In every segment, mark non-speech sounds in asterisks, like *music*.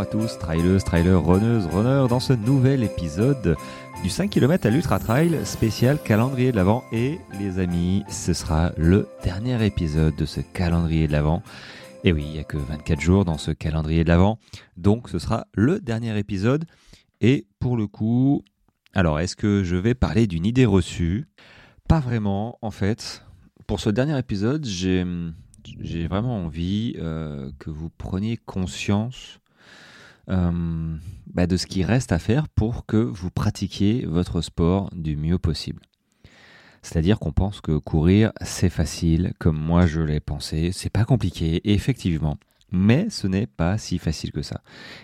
à tous, trailers, trailers, runneuses, runners, dans ce nouvel épisode du 5 km à l'Ultra Trail spécial calendrier de l'Avent. Et les amis, ce sera le dernier épisode de ce calendrier de l'Avent. Et oui, il n'y a que 24 jours dans ce calendrier de l'Avent, donc ce sera le dernier épisode. Et pour le coup, alors est-ce que je vais parler d'une idée reçue? Pas vraiment, en fait. Pour ce dernier épisode, j'ai j'ai vraiment envie euh, que vous preniez conscience euh, bah, de ce qui reste à faire pour que vous pratiquiez votre sport du mieux possible. C'est-à-dire qu'on pense que courir, c'est facile, comme moi je l'ai pensé, c'est pas compliqué, effectivement. Mais ce n'est pas si facile que ça.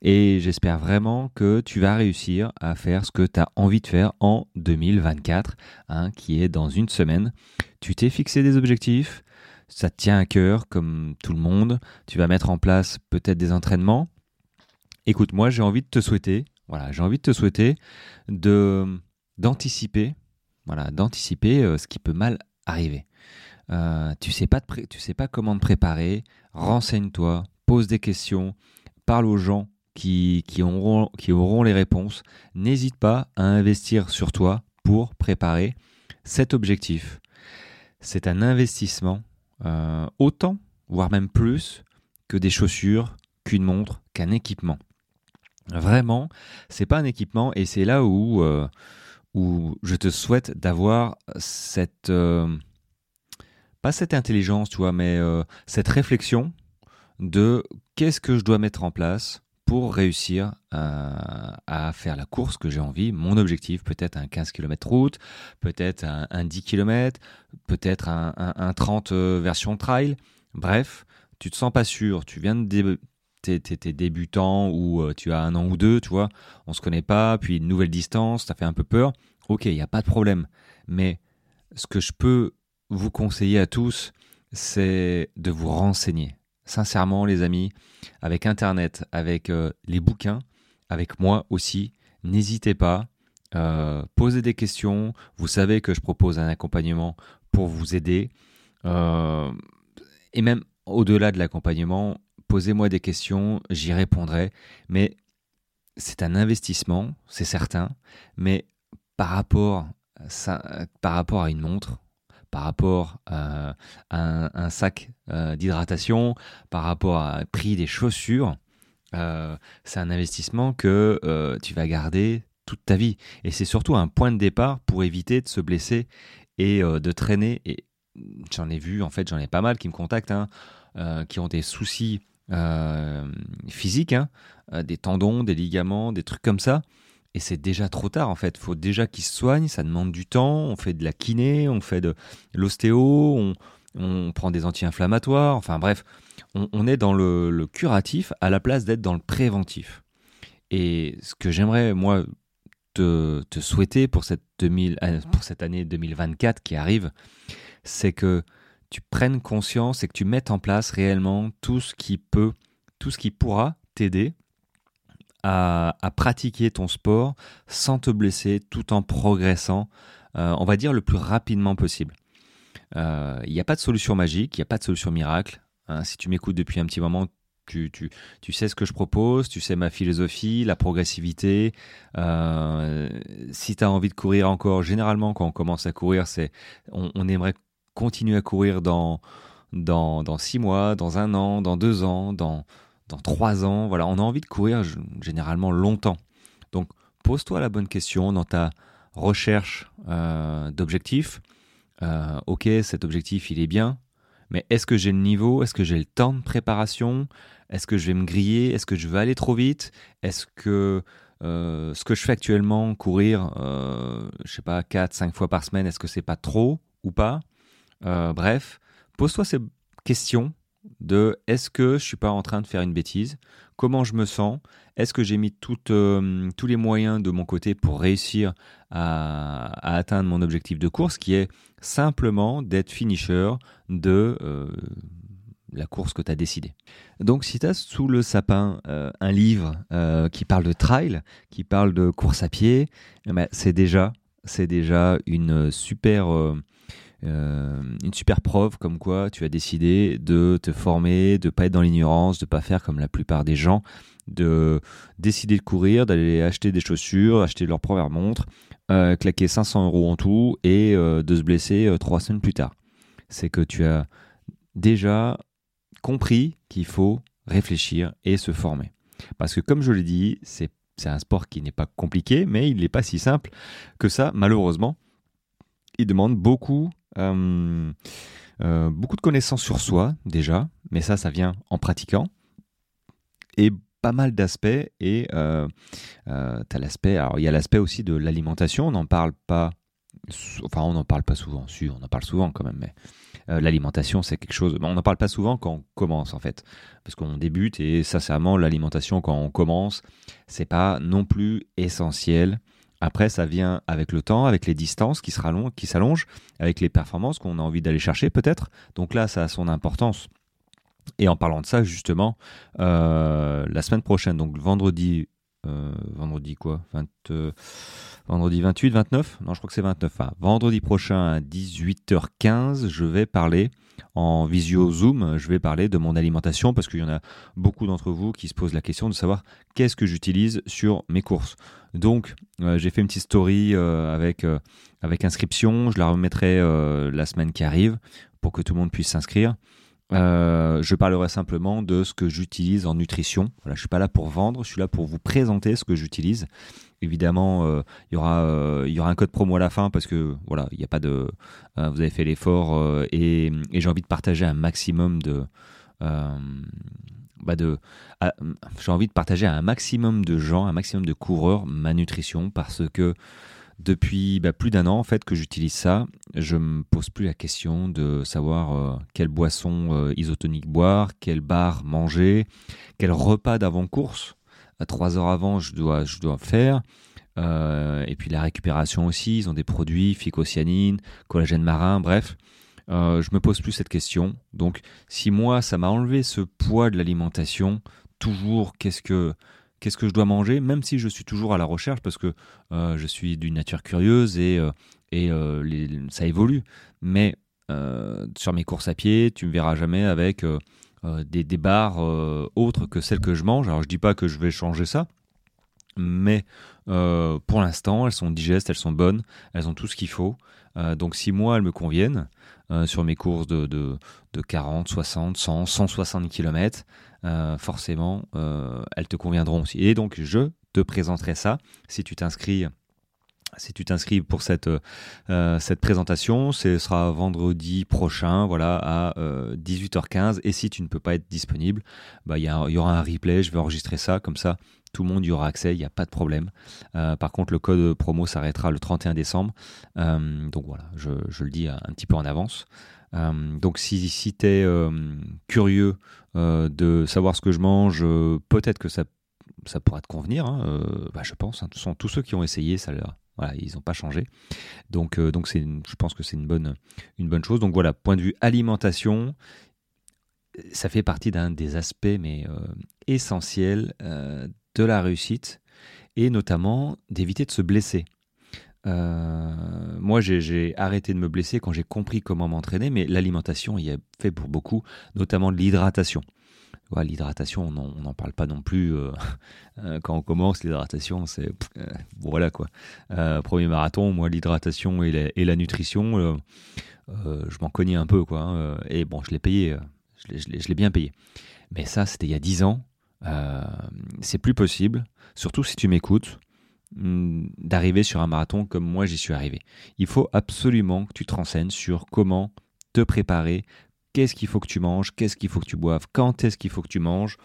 Et j'espère vraiment que tu vas réussir à faire ce que tu as envie de faire en 2024, hein, qui est dans une semaine. Tu t'es fixé des objectifs, ça te tient à cœur comme tout le monde, tu vas mettre en place peut-être des entraînements. Écoute, moi j'ai envie de te souhaiter, voilà, j'ai envie de te souhaiter de d'anticiper, voilà, d'anticiper euh, ce qui peut mal arriver. Euh, tu sais pas tu sais pas comment te préparer, renseigne-toi, pose des questions, parle aux gens qui, qui, auront, qui auront les réponses. N'hésite pas à investir sur toi pour préparer cet objectif. C'est un investissement euh, autant, voire même plus, que des chaussures, qu'une montre, qu'un équipement. Vraiment, c'est pas un équipement et c'est là où, euh, où je te souhaite d'avoir cette euh, pas cette intelligence, tu vois, mais cette réflexion de qu'est-ce que je dois mettre en place pour réussir à, faire la course que j'ai envie, mon objectif, peut-être un 15 km route, peut-être un, 10 km, peut-être un, 30 euh, version trail. Bref, tu te sens pas sûr, tu viens de t'es, débutant ou euh, tu as un an ou deux, tu vois, on se connaît pas, puis une nouvelle distance, ça fait un peu peur. Ok, il n'y a pas de problème. Mais ce que je peux vous conseiller à tous, c'est de vous renseigner sincèrement les amis, avec Internet, avec euh, les bouquins, avec moi aussi, n'hésitez pas, euh, posez des questions, vous savez que je propose un accompagnement pour vous aider, et même au-delà de l'accompagnement, posez-moi des questions, j'y répondrai, mais c'est un investissement, c'est certain, mais par rapport, par rapport à une montre, par rapport à un, sac euh, d'hydratation, par rapport à prix des chaussures, euh, c'est un investissement que euh, tu vas garder toute ta vie. Et c'est surtout un point de départ pour éviter de se blesser et de traîner. Et j'en ai vu, en fait, j'en ai pas mal qui me contactent, hein, qui ont des soucis physiques, hein, des tendons, des ligaments, des trucs comme ça. Et c'est déjà trop tard en fait. Il faut déjà qu'ils se soignent, ça demande du temps. On fait de la kiné, on fait de l'ostéo, on, prend des anti-inflammatoires. Enfin bref, on, est dans le, curatif à la place d'être dans le préventif. Et ce que j'aimerais moi te, souhaiter pour cette, 2000, euh, pour cette année 2024 qui arrive, c'est que tu prennes conscience et que tu mettes en place réellement tout ce qui peut, tout ce qui pourra t'aider à, pratiquer ton sport sans te blesser tout en progressant, euh, on va dire, le plus rapidement possible. Euh, il n'y a pas de solution magique, il n'y a pas de solution miracle. Hein. si tu m'écoutes depuis un petit moment, tu, tu, tu, sais ce que je propose, tu sais ma philosophie, la progressivité. Euh, si tu as envie de courir encore, généralement quand on commence à courir, c'est on, on, aimerait continuer à courir dans, dans, dans six mois, dans un an, dans deux ans, dans, dans trois ans. Voilà, on a envie de courir généralement longtemps. Donc, pose-toi la bonne question dans ta recherche euh, d'objectifs. Euh, ok, cet objectif, il est bien, mais est-ce que j'ai le niveau? Est-ce que j'ai le temps de préparation? Est-ce que je vais me griller? Est-ce que je vais aller trop vite? Est-ce que euh, ce que je fais actuellement, courir, je sais pas, 4, 5 fois par semaine, est-ce que c'est pas trop ou pas? Bref, pose-toi ces questions de est-ce que je suis pas en train de faire une bêtise? Comment je me sens? Est-ce que j'ai mis euh, tous les moyens de mon côté pour réussir à, atteindre mon objectif de course qui est simplement d'être finisher de euh, la course que tu as décidé. Donc si tu as sous le sapin euh, un livre qui parle de trail, qui parle de course à pied, eh ben, c'est déjà, c'est déjà une super une super preuve comme quoi tu as décidé de te former, de pas être dans l'ignorance, de pas faire comme la plupart des gens, de décider de courir, d'aller acheter des chaussures, acheter leur première montre, claquer 500 euros en tout et de se blesser trois semaines plus tard. C'est que tu as déjà compris qu'il faut réfléchir et se former. Parce que comme je l'ai dit, c'est un sport qui n'est pas compliqué, mais il n'est pas si simple que ça, malheureusement. Il demande beaucoup, euh, euh, beaucoup de connaissances sur soi, déjà, mais ça, ça vient en pratiquant. Et pas mal d'aspects, et euh, as l'aspect, alors il y a l'aspect aussi de l'alimentation, on n'en parle pas, enfin on n'en parle pas souvent, si, on en parle souvent quand même, mais euh, l'alimentation, c'est quelque chose. On n'en parle pas souvent quand on commence, en fait. Parce qu'on débute et sincèrement, l'alimentation, quand on commence, c'est pas non plus essentiel. Après, ça vient avec le temps, avec les distances qui s'allongent, avec les performances qu'on a envie d'aller chercher, peut-être. Donc là, ça a son importance. Et en parlant de ça, justement, euh, la semaine prochaine, donc vendredi, euh, vendredi quoi? Vendredi 28, 29 Non, je crois que c'est 29. Enfin, vendredi prochain à 18h15, je vais parler en visio Zoom, je vais parler de mon alimentation parce qu'il y en a beaucoup d'entre vous qui se posent la question de savoir qu'est-ce que j'utilise sur mes courses. Donc, euh, j'ai fait une petite story euh, avec, euh, avec inscription, je la remettrai la semaine qui arrive pour que tout le monde puisse s'inscrire. Je parlerai simplement de ce que j'utilise en nutrition. Voilà, je suis pas là pour vendre, je suis là pour vous présenter ce que j'utilise. Évidemment, euh, il y aura euh, y aura un code promo à la fin parce que voilà, il n'y a pas de euh, vous avez fait l'effort et, j'ai envie de partager un maximum de bah de j'ai envie de partager à un maximum de gens, un maximum de coureurs ma nutrition parce que depuis bah, plus d'un an en fait que j'utilise ça, je me pose plus la question de savoir quelle boisson isotonique boire, quelle barre manger, quel repas d'avant course trois heures avant, je dois, je dois faire. Euh, et puis la récupération aussi, ils ont des produits, phycocyanine, collagène marin, bref. Euh, je me pose plus cette question. Donc, si moi, ça m'a enlevé ce poids de l'alimentation, toujours qu'est-ce que qu'est-ce que je dois manger, même si je suis toujours à la recherche, parce que euh, je suis d'une nature curieuse et, et ça évolue. Mais sur mes courses à pied, tu me verras jamais avec euh, des, des, barres euh, autres que celles que je mange. Alors je dis pas que je vais changer ça, mais euh, pour l'instant elles sont digestes, elles sont bonnes, elles ont tout ce qu'il faut. donc si moi elles me conviennent sur mes courses de, de, de 40, 60, 100, 160 km, forcément elles te conviendront aussi. Et donc je te présenterai ça si tu t'inscris si tu t'inscris pour cette, euh, cette présentation, ce sera vendredi prochain, voilà, à 18h15. Euh, Et si tu ne peux pas être disponible, bah, il y, y, aura un replay, je vais enregistrer ça, comme ça, tout le monde y aura accès, il n'y a pas de problème. Euh, par contre, le code promo s'arrêtera le 31 décembre. donc voilà, je, le dis un, petit peu en avance. donc si, tu es curieux de savoir ce que je mange, peut-être que ça ça pourrait te convenir, hein, bah, je pense. Hein, tous, tous ceux qui ont essayé, ça leur, ils n'ont pas changé. Donc, euh, je pense que c'est une bonne, chose. Donc voilà, point de vue alimentation, ça fait partie d'un des aspects mais euh, essentiels euh, de la réussite et notamment d'éviter de se blesser. moi, j'ai arrêté de me blesser quand j'ai compris comment m'entraîner, mais l'alimentation y a fait pour beaucoup, notamment de l'hydratation l'hydratation, on n'en parle pas non plus euh, *laughs* euh, quand on commence. L'hydratation, c'est euh, voilà quoi. premier marathon, moi, l'hydratation et, la, nutrition, je m'en cognais un peu quoi. Hein, et bon, je l'ai payé, je l'ai bien payé. Mais ça, c'était il y a 10 ans. C'est plus possible, surtout si tu m'écoutes, hmm, d'arriver sur un marathon comme moi j'y suis arrivé. Il faut absolument que tu te renseignes sur comment te préparer, qu'est-ce qu'il faut que tu manges, qu'est-ce qu'il faut que tu boives, quand est-ce qu'il faut que tu manges.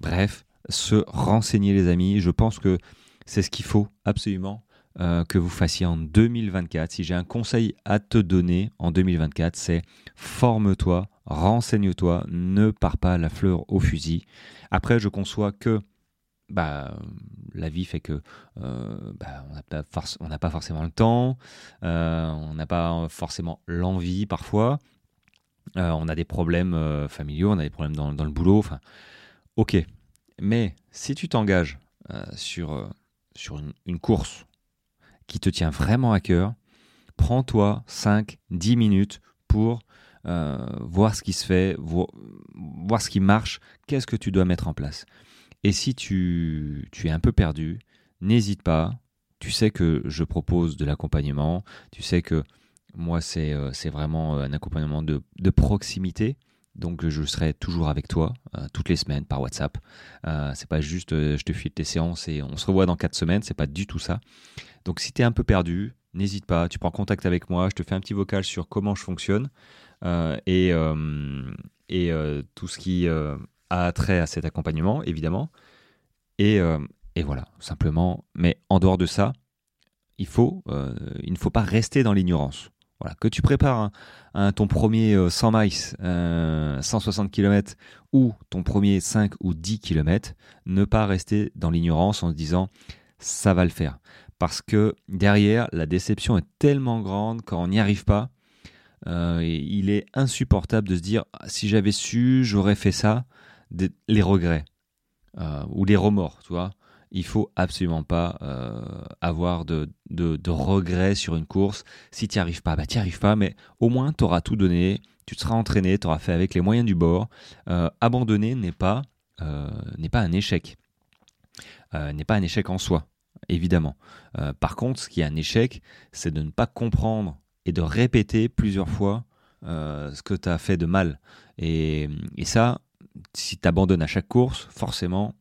Bref, se renseigner les amis, je pense que c'est ce qu'il faut absolument euh, que vous fassiez en 2024. Si j'ai un conseil à te donner en 2024, c'est forme-toi, renseigne-toi, ne pars pas la fleur au fusil. Après, je conçois que bah, la vie fait que euh, bah, on n'a pas, forcément le temps, euh, on n'a pas forcément l'envie parfois, euh, on a des problèmes familiaux, on a des problèmes dans, le boulot. Enfin, ok. Mais si tu t'engages sur, sur une, course qui te tient vraiment à cœur, prends-toi 5, 10 minutes pour voir ce qui se fait, voir, ce qui marche, qu'est-ce que tu dois mettre en place. Et si tu, es un peu perdu, n'hésite pas. Tu sais que je propose de l'accompagnement. Tu sais que moi, c'est vraiment un accompagnement de, proximité. Donc je serai toujours avec toi euh, toutes les semaines par WhatsApp. Euh, c'est pas juste euh, je te file tes séances et on se revoit dans quatre semaines, c'est pas du tout ça. Donc si tu es un peu perdu, n'hésite pas, tu prends contact avec moi, je te fais un petit vocal sur comment je fonctionne et, et tout ce qui a trait à cet accompagnement, évidemment. Et, voilà, simplement. Mais en dehors de ça, il ne faut pas rester dans l'ignorance. Voilà, que tu prépares ton premier 100 miles, 160 km ou ton premier 5 ou 10 km, ne pas rester dans l'ignorance en se disant ça va le faire. Parce que derrière, la déception est tellement grande quand on n'y arrive pas. Euh, il est insupportable de se dire ah, si j'avais su, j'aurais fait ça. les regrets euh, ou les remords, tu vois il faut absolument pas euh, avoir de, regrets sur une course. Si tu n'y arrives pas, bah tu n'y arrives pas, mais au moins tu auras tout donné, tu te seras entraîné, tu auras fait avec les moyens du bord. Abandonner n'est pas, n'est pas un échec. n'est pas un échec en soi, évidemment. par contre, ce qui est un échec, c'est de ne pas comprendre et de répéter plusieurs fois ce que tu as fait de mal. Et, et ça, si tu abandonnes à chaque course, forcément,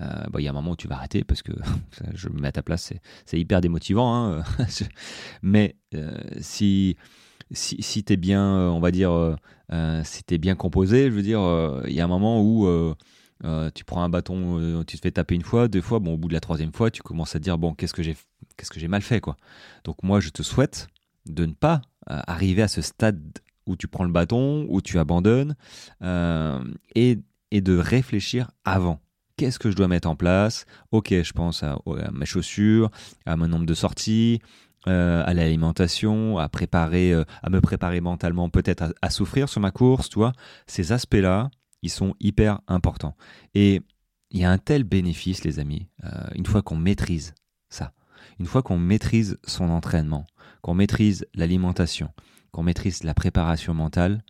euh, il y a un moment où tu vas arrêter parce que *laughs* je me mets à ta place, c'est hyper démotivant. Hein. *laughs* Mais euh, si, si, si tu es bien, euh, on va dire, si tu bien composé, je veux dire, il y a un moment où tu prends un bâton, tu te fais taper une fois, deux fois, bon, au bout de la troisième fois, tu commences à te dire, bon, qu'est-ce que j'ai qu'est-ce que j'ai mal fait quoi. Donc moi, je te souhaite de ne pas arriver à ce stade où tu prends le bâton, où tu abandonnes, et, et de réfléchir avant qu'est-ce que je dois mettre en place? Ok, je pense à, mes chaussures, à mon nombre de sorties, euh, à l'alimentation, à préparer, euh, à me préparer mentalement, peut-être à, souffrir sur ma course, tu vois. Ces aspects-là, ils sont hyper importants. Et il y a un tel bénéfice, les amis, euh, une fois qu'on maîtrise ça, une fois qu'on maîtrise son entraînement, qu'on maîtrise l'alimentation, qu'on maîtrise la préparation mentale.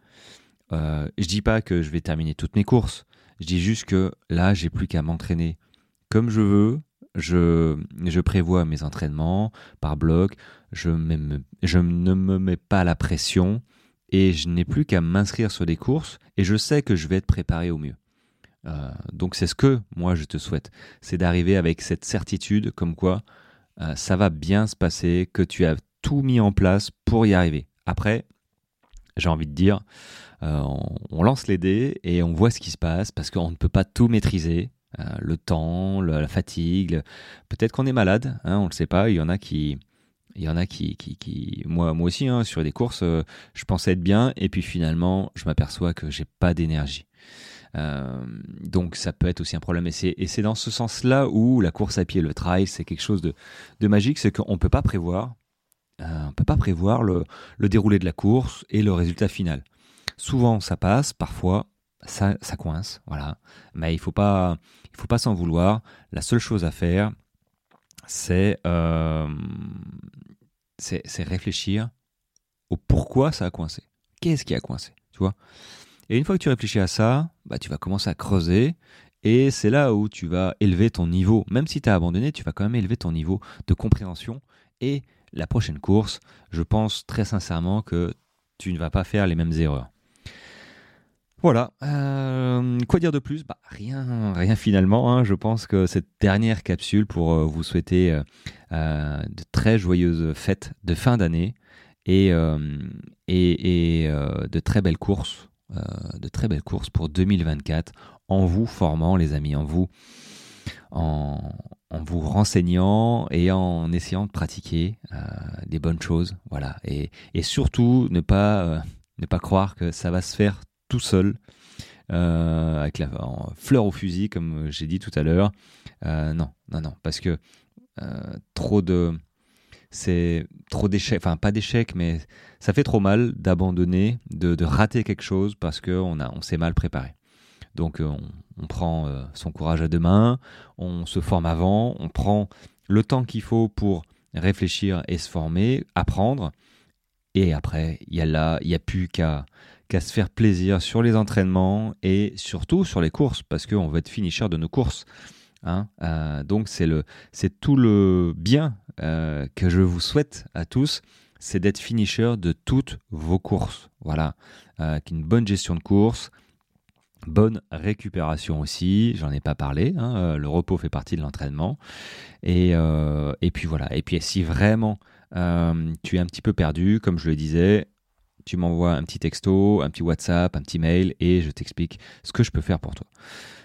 je dis pas que je vais terminer toutes mes courses, je dis juste que là, j'ai plus qu'à m'entraîner comme je veux. Je, je prévois mes entraînements par bloc. Je, je ne me mets pas la pression et je n'ai plus qu'à m'inscrire sur des courses et je sais que je vais être préparé au mieux. Euh, donc c'est ce que moi je te souhaite, c'est d'arriver avec cette certitude comme quoi euh, ça va bien se passer, que tu as tout mis en place pour y arriver. Après, j'ai envie de dire, euh, on, lance les dés et on voit ce qui se passe parce qu'on ne peut pas tout maîtriser. Euh, le temps, la fatigue, peut-être qu'on est malade, hein, on ne le sait pas. Il y en a qui, il y en a qui, qui, moi, moi aussi, hein, sur des courses, je pensais être bien et puis finalement, je m'aperçois que j'ai pas d'énergie. Donc ça peut être aussi un problème. Et c'est dans ce sens-là où la course à pied, le trail, c'est quelque chose de, magique, c'est qu'on ne peut pas prévoir, on peut pas prévoir le, déroulé de la course et le résultat final. Souvent, ça passe, parfois, ça, ça coince, voilà. Mais il faut faut pas s'en vouloir. La seule chose à faire, c'est euh, c'est réfléchir au pourquoi ça a coincé. Qu'est-ce qui a coincé, tu vois? Et une fois que tu réfléchis à ça, bah, tu vas commencer à creuser et c'est là où tu vas élever ton niveau. Même si tu as abandonné, tu vas quand même élever ton niveau de compréhension. Et la prochaine course, je pense très sincèrement que tu ne vas pas faire les mêmes erreurs. Voilà. Euh, quoi dire de plus? Bah, Rien, rien finalement. Hein. Je pense que cette dernière capsule pour euh, vous souhaiter euh, de très joyeuses fêtes de fin d'année et, et, de très belles courses, de très belles courses pour 2024 en vous formant, les amis, en vous, en, en vous renseignant et en essayant de pratiquer des bonnes choses. Voilà. Et, et surtout ne pas ne pas croire que ça va se faire tout seul, euh, avec la fleur au fusil, comme j'ai dit tout à l'heure. Euh, non, non, non, parce que euh, trop de. C'est trop d'échecs, enfin pas d'échecs, mais ça fait trop mal d'abandonner, de, rater quelque chose parce qu'on on s'est mal préparé. Donc on, on prend son courage à deux mains, on se forme avant, on prend le temps qu'il faut pour réfléchir et se former, apprendre, Et après, il y a n'y a plus qu'à se faire plaisir sur les entraînements et surtout sur les courses, parce qu'on veut être finisher de nos courses. Hein. Euh, donc c'est le, c'est tout le bien euh, que je vous souhaite à tous, c'est d'être finisher de toutes vos courses. Voilà, euh, une bonne gestion de course, bonne récupération aussi. J'en ai pas parlé. Hein, euh, le repos fait partie de l'entraînement. Et, et puis voilà. Et puis si vraiment tu es un petit peu perdu, comme je le disais, tu m'envoies un petit texto, un petit WhatsApp, un petit mail et je t'explique ce que je peux faire pour toi.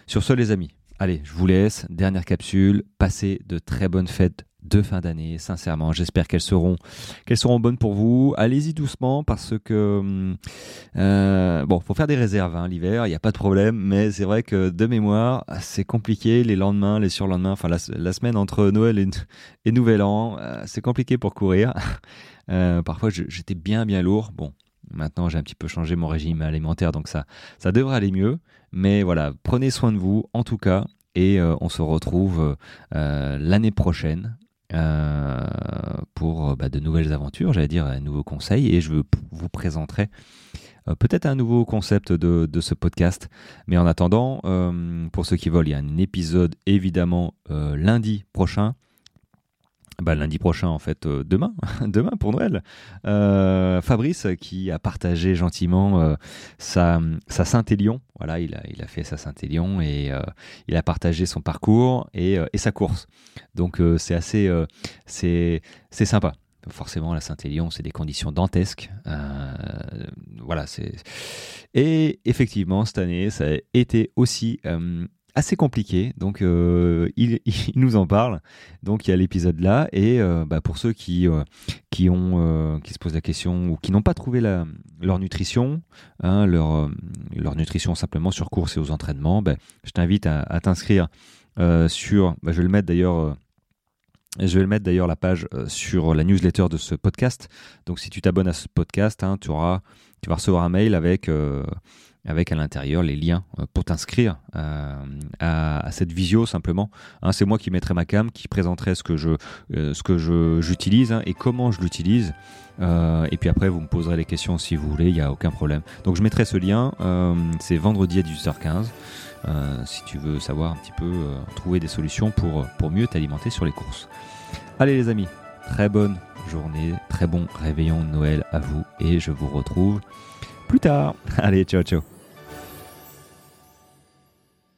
Sur ce, les amis, allez, je vous laisse. Dernière capsule. Passez de très bonnes fêtes de fin d'année, sincèrement. J'espère qu'elles seront, bonnes pour vous. Allez-y doucement parce que, hum, euh, bon, faut faire des réserves hein, l'hiver, il n'y a pas de problème, mais c'est vrai que de mémoire, c'est compliqué les lendemains, les surlendemains, enfin la, semaine entre Noël et, Nouvel An, euh, c'est compliqué pour courir. *laughs* Euh, parfois, j'étais bien, bien lourd. Bon, Maintenant, j'ai un petit peu changé mon régime alimentaire, donc ça, devrait aller mieux. Mais voilà, prenez soin de vous, en tout cas, et euh, on se retrouve euh, l'année prochaine euh, pour bah, de nouvelles aventures, j'allais dire un nouveau conseil, et je vous présenterai peut-être un nouveau concept de, ce podcast. Mais en attendant, pour ceux qui veulent, il y a un épisode évidemment lundi prochain bah, lundi prochain, en fait, euh, demain, *laughs* demain pour Noël, euh, Fabrice qui a partagé gentiment euh, sa, sa Saint-Élion. Voilà, il a, il a fait sa Saint-Élion et il a partagé son parcours et, et sa course. Donc c'est assez, c'est, sympa. Forcément, la Saint-Élion, c'est des conditions dantesques. voilà, c'est et effectivement cette année, ça a été aussi assez compliqué. Donc, euh, *laughs* il, nous en parle. Donc, il y a l'épisode là. Et euh, bah, pour ceux qui, euh, qui, se posent la question ou qui n'ont pas trouvé leur nutrition, hein, leur, leur nutrition simplement sur course et aux entraînements, bah, je t'invite à, t'inscrire sur. Bah, je vais le mettre d'ailleurs. Je vais le mettre d'ailleurs la page sur la newsletter de ce podcast. Donc si tu t'abonnes à ce podcast, hein, tu, auras, tu vas recevoir un mail avec avec à l'intérieur les liens euh, pour t'inscrire euh, à, cette visio simplement. Hein, c'est moi qui mettrai ma cam, qui présenterai ce que je, euh, ce que je, j'utilise hein, et comment je l'utilise. et puis après, vous me poserez les questions si vous voulez, il n'y a aucun problème. Donc je mettrai ce lien, c'est vendredi à 18h15. si tu veux savoir un petit peu, trouver des solutions pour, pour mieux t'alimenter sur les courses. Allez les amis, très bonne journée, très bon réveillon de Noël à vous et je vous retrouve plus tard. *laughs* Allez, ciao ciao.